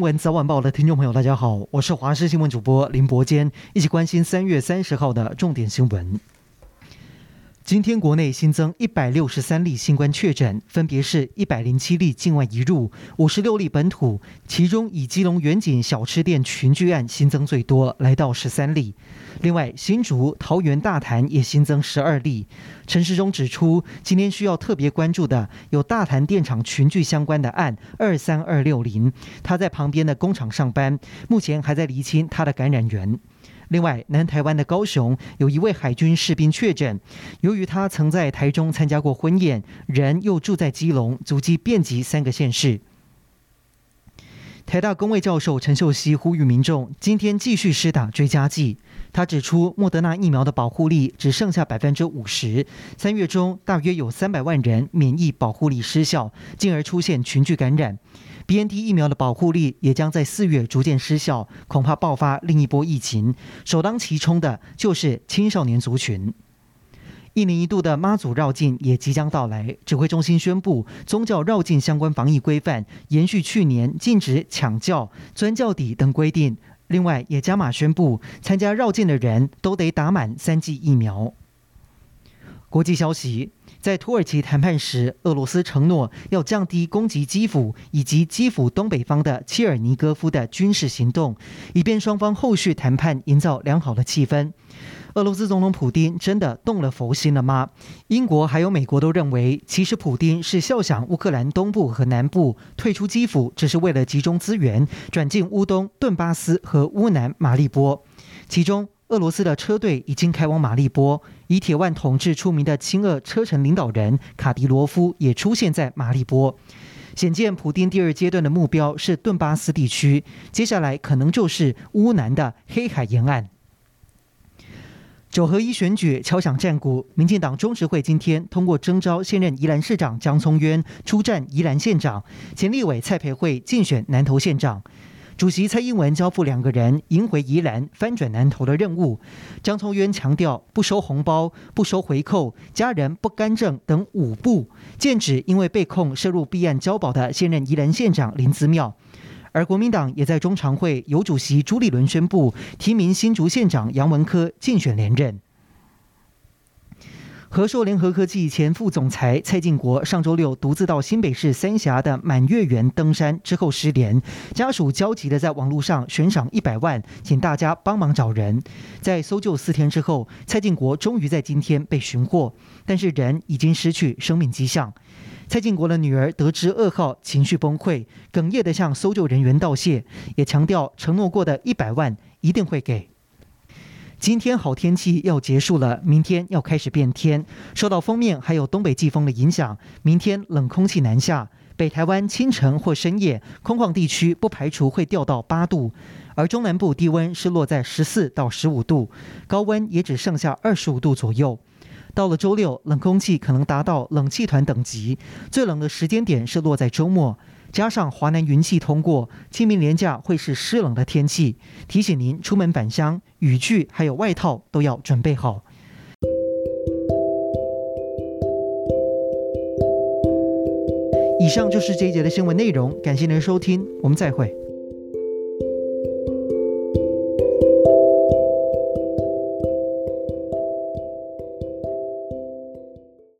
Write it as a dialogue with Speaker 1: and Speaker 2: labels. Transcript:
Speaker 1: 新闻早晚报的听众朋友，大家好，我是华视新闻主播林伯坚，一起关心三月三十号的重点新闻。今天国内新增一百六十三例新冠确诊，分别是一百零七例境外移入，五十六例本土，其中以基隆远景小吃店群聚案新增最多，来到十三例。另外，新竹、桃园、大潭也新增十二例。陈时中指出，今天需要特别关注的有大潭电厂群聚相关的案二三二六零，他在旁边的工厂上班，目前还在厘清他的感染源。另外，南台湾的高雄有一位海军士兵确诊，由于他曾在台中参加过婚宴，人又住在基隆，足迹遍及三个县市。台大公卫教授陈秀熙呼吁民众今天继续施打追加剂。他指出，莫德纳疫苗的保护力只剩下百分之五十，三月中大约有三百万人免疫保护力失效，进而出现群聚感染。BNT 疫苗的保护力也将在四月逐渐失效，恐怕爆发另一波疫情。首当其冲的就是青少年族群。一年一度的妈祖绕境也即将到来，指挥中心宣布，宗教绕境相关防疫规范延续去年禁止抢轿、钻轿底等规定。另外，也加码宣布，参加绕境的人都得打满三剂疫苗。国际消息，在土耳其谈判时，俄罗斯承诺要降低攻击基辅以及基辅东北方的切尔尼戈夫的军事行动，以便双方后续谈判营造良好的气氛。俄罗斯总统普丁真的动了佛心了吗？英国还有美国都认为，其实普丁是肖想乌克兰东部和南部退出基辅，只是为了集中资源转进乌东顿巴斯和乌南马利波。其中，俄罗斯的车队已经开往马利波，以铁腕统治出名的亲俄车臣领导人卡迪罗夫也出现在马利波。显见，普丁第二阶段的目标是顿巴斯地区，接下来可能就是乌南的黑海沿岸。九合一选举敲响战鼓，民进党中执会今天通过征召现任宜兰市长江聪渊出战宜兰县长，前立委蔡培慧竞选南投县长。主席蔡英文交付两个人赢回宜兰、翻转南投的任务。江聪渊强调不收红包、不收回扣、家人不干政等五不，剑指因为被控涉入弊案交保的现任宜兰县长林姿妙。而国民党也在中常会由主席朱立伦宣布提名新竹县长杨文科竞选连任。和硕联合科技前副总裁蔡进国上周六独自到新北市三峡的满月园登山之后失联，家属焦急地在网络上悬赏一百万，请大家帮忙找人。在搜救四天之后，蔡进国终于在今天被寻获，但是人已经失去生命迹象。蔡进国的女儿得知噩耗，情绪崩溃，哽咽地向搜救人员道谢，也强调承诺过的一百万一定会给。今天好天气要结束了，明天要开始变天。受到锋面还有东北季风的影响，明天冷空气南下，北台湾清晨或深夜空旷地区不排除会掉到八度，而中南部低温是落在十四到十五度，高温也只剩下二十五度左右。到了周六，冷空气可能达到冷气团等级，最冷的时间点是落在周末。加上华南云系通过，清明连假会是湿冷的天气。提醒您出门返乡，雨具还有外套都要准备好。以上就是这一节的新闻内容，感谢您的收听，我们再会。